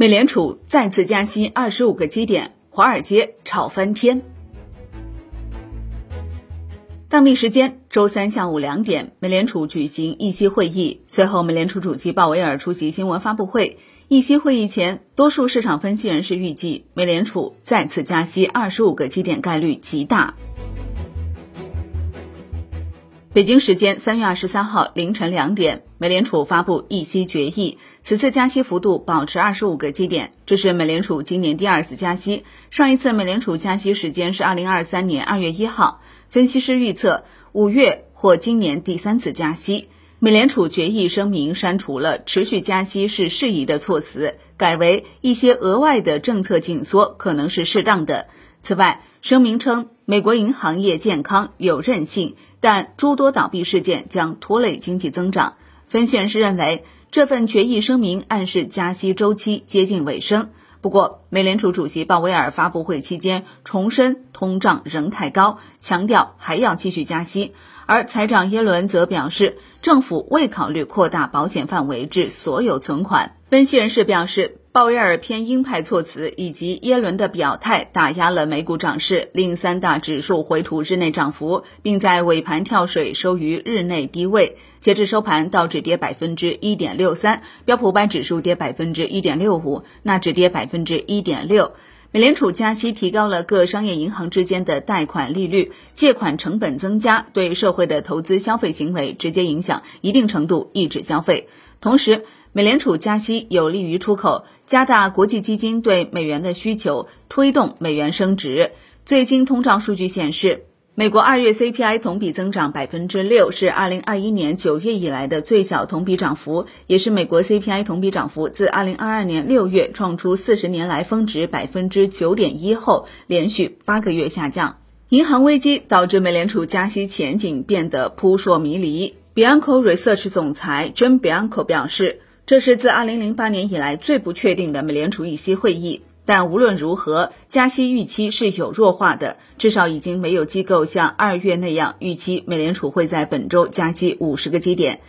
美联储再次加息二十五个基点，华尔街炒翻天。当地时间周三下午两点，美联储举行议息会议，随后美联储主席鲍威尔出席新闻发布会。议息会议前，多数市场分析人士预计，美联储再次加息二十五个基点概率极大。北京时间三月二十三号凌晨两点，美联储发布议息决议，此次加息幅度保持二十五个基点，这是美联储今年第二次加息。上一次美联储加息时间是二零二三年二月一号。分析师预测，五月或今年第三次加息。美联储决议声明删除了“持续加息是适宜”的措辞，改为一些额外的政策紧缩可能是适当的。此外，声明称，美国银行业健康有韧性，但诸多倒闭事件将拖累经济增长。分析人士认为，这份决议声明暗示加息周期接近尾声。不过，美联储主席鲍威尔发布会期间重申，通胀仍太高，强调还要继续加息。而财长耶伦则表示，政府未考虑扩大保险范围至所有存款。分析人士表示，鲍威尔偏鹰派措辞以及耶伦的表态打压了美股涨势，令三大指数回吐日内涨幅，并在尾盘跳水收于日内低位。截至收盘，道指跌百分之一点六三，标普五百指数跌百分之一点六五，纳指跌百分之一点六。美联储加息提高了各商业银行之间的贷款利率，借款成本增加，对社会的投资消费行为直接影响，一定程度抑制消费。同时，美联储加息有利于出口，加大国际基金对美元的需求，推动美元升值。最新通胀数据显示。美国二月 CPI 同比增长百分之六，是二零二一年九月以来的最小同比涨幅，也是美国 CPI 同比涨幅自二零二二年六月创出四十年来峰值百分之九点一后，连续八个月下降。银行危机导致美联储加息前景变得扑朔迷离。Bianco Research 总裁 Jim Bianco 表示，这是自2008年以来最不确定的美联储议息会议。但无论如何，加息预期是有弱化的，至少已经没有机构像二月那样预期美联储会在本周加息五十个基点。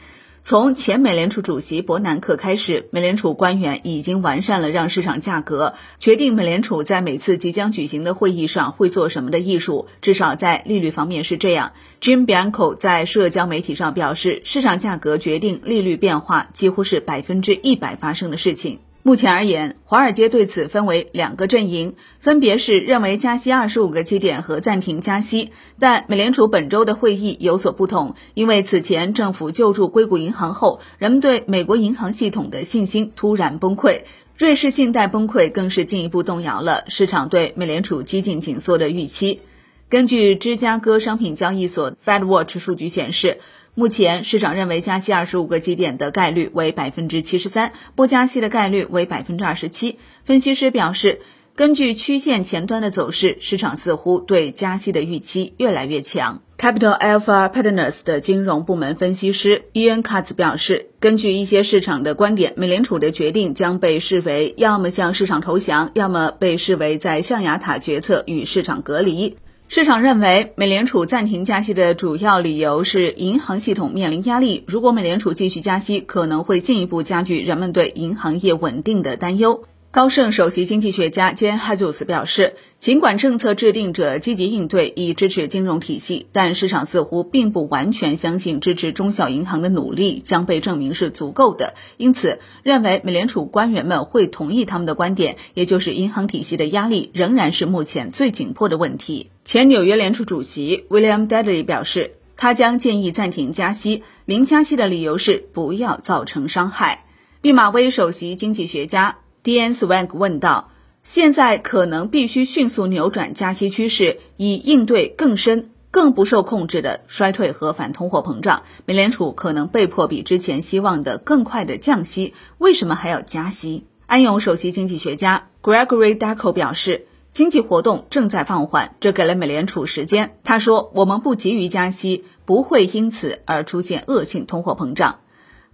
从前美联储主席伯南克开始，美联储官员已经完善了让市场价格决定美联储在每次即将举行的会议上会做什么的艺术。至少在利率方面是这样。Jim Bianco 在社交媒体上表示，市场价格决定利率变化几乎是百分之一百发生的事情。目前而言，华尔街对此分为两个阵营，分别是认为加息二十五个基点和暂停加息。但美联储本周的会议有所不同，因为此前政府救助硅谷银行后，人们对美国银行系统的信心突然崩溃，瑞士信贷崩溃更是进一步动摇了市场对美联储激进紧缩的预期。根据芝加哥商品交易所 Fed Watch 数据显示。目前市场认为加息二十五个基点的概率为百分之七十三，不加息的概率为百分之二十七。分析师表示，根据曲线前端的走势，市场似乎对加息的预期越来越强。Capital Alpha Partners 的金融部门分析师 Ian Katz 表示，根据一些市场的观点，美联储的决定将被视为要么向市场投降，要么被视为在象牙塔决策与市场隔离。市场认为，美联储暂停加息的主要理由是银行系统面临压力。如果美联储继续加息，可能会进一步加剧人们对银行业稳定的担忧。高盛首席经济学家兼哈祖斯表示，尽管政策制定者积极应对以支持金融体系，但市场似乎并不完全相信支持中小银行的努力将被证明是足够的。因此，认为美联储官员们会同意他们的观点，也就是银行体系的压力仍然是目前最紧迫的问题。前纽约联储主席 William Dudley 表示，他将建议暂停加息，零加息的理由是不要造成伤害。毕马威首席经济学家。D.N. Swank 问道：“现在可能必须迅速扭转加息趋势，以应对更深、更不受控制的衰退和反通货膨胀。美联储可能被迫比之前希望的更快的降息。为什么还要加息？”安永首席经济学家 Gregory Dacko 表示：“经济活动正在放缓，这给了美联储时间。”他说：“我们不急于加息，不会因此而出现恶性通货膨胀。”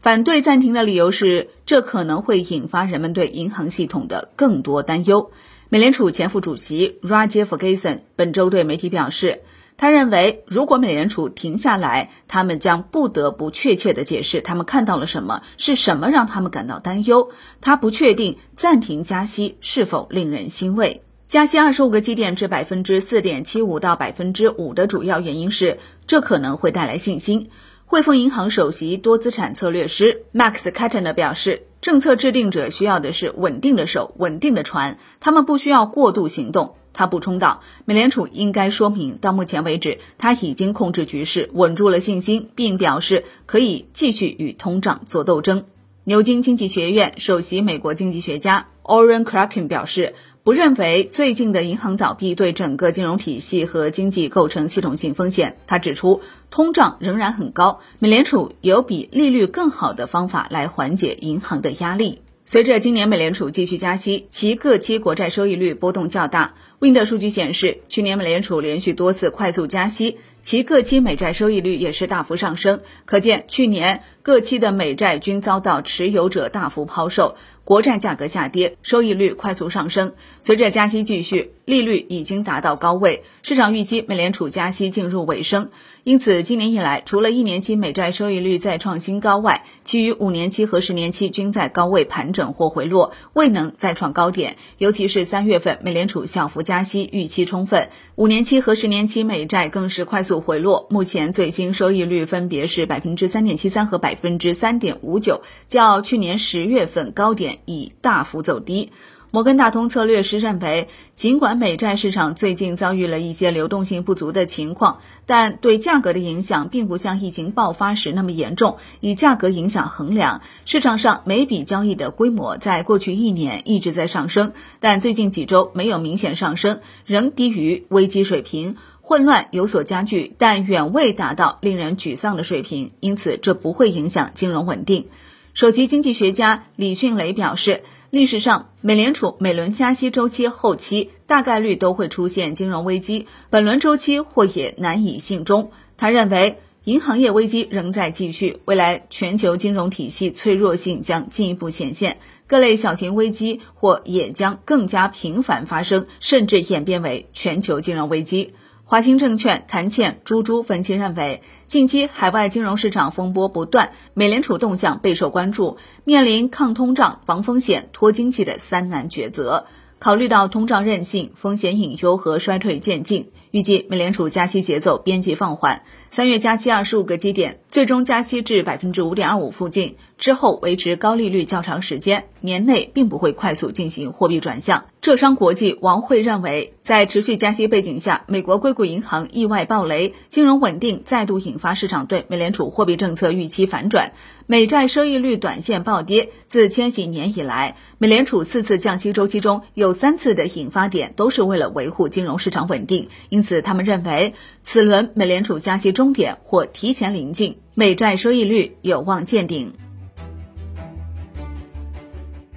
反对暂停的理由是，这可能会引发人们对银行系统的更多担忧。美联储前副主席 Roger Ferguson 本周对媒体表示，他认为，如果美联储停下来，他们将不得不确切的解释他们看到了什么，是什么让他们感到担忧。他不确定暂停加息是否令人欣慰。加息二十五个基点至百分之四点七五到百分之五的主要原因是，这可能会带来信心。汇丰银行首席多资产策略师 Max k a t t e n 表示，政策制定者需要的是稳定的手、稳定的船，他们不需要过度行动。他补充道，美联储应该说明，到目前为止，他已经控制局势，稳住了信心，并表示可以继续与通胀做斗争。牛津经济学院首席美国经济学家 Oren Kraken 表示。不认为最近的银行倒闭对整个金融体系和经济构成系统性风险。他指出，通胀仍然很高，美联储有比利率更好的方法来缓解银行的压力。随着今年美联储继续加息，其各期国债收益率波动较大。Wind 数据显示，去年美联储连续多次快速加息，其各期美债收益率也是大幅上升。可见，去年各期的美债均遭到持有者大幅抛售。国债价格下跌，收益率快速上升。随着加息继续，利率已经达到高位，市场预期美联储加息进入尾声。因此，今年以来，除了一年期美债收益率再创新高外，其余五年期和十年期均在高位盘整或回落，未能再创高点。尤其是三月份，美联储小幅加息预期充分，五年期和十年期美债更是快速回落。目前最新收益率分别是百分之三点七三和百分之三点五九，较去年十月份高点。已大幅走低。摩根大通策略师认为，尽管美债市场最近遭遇了一些流动性不足的情况，但对价格的影响并不像疫情爆发时那么严重。以价格影响衡量，市场上每笔交易的规模在过去一年一直在上升，但最近几周没有明显上升，仍低于危机水平。混乱有所加剧，但远未达到令人沮丧的水平，因此这不会影响金融稳定。首席经济学家李迅雷表示，历史上美联储每轮加息周期后期大概率都会出现金融危机，本轮周期或也难以幸中。他认为，银行业危机仍在继续，未来全球金融体系脆弱性将进一步显现，各类小型危机或也将更加频繁发生，甚至演变为全球金融危机。华兴证券谭倩、朱朱分析认为，近期海外金融市场风波不断，美联储动向备受关注，面临抗通胀、防风险、拖经济的三难抉择。考虑到通胀韧性、风险隐忧和衰退渐进，预计美联储加息节奏边际放缓，三月加息二十五个基点，最终加息至百分之五点二五附近。之后维持高利率较长时间，年内并不会快速进行货币转向。浙商国际王慧认为，在持续加息背景下，美国硅谷银行意外暴雷，金融稳定再度引发市场对美联储货币政策预期反转，美债收益率短线暴跌。自千禧年以来，美联储四次降息周期中有三次的引发点都是为了维护金融市场稳定，因此他们认为此轮美联储加息终点或提前临近，美债收益率有望见顶。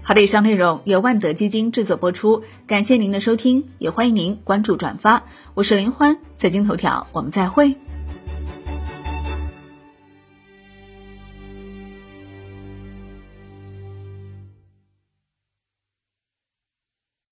好的，以上内容由万德基金制作播出，感谢您的收听，也欢迎您关注转发。我是林欢，财经头条，我们再会。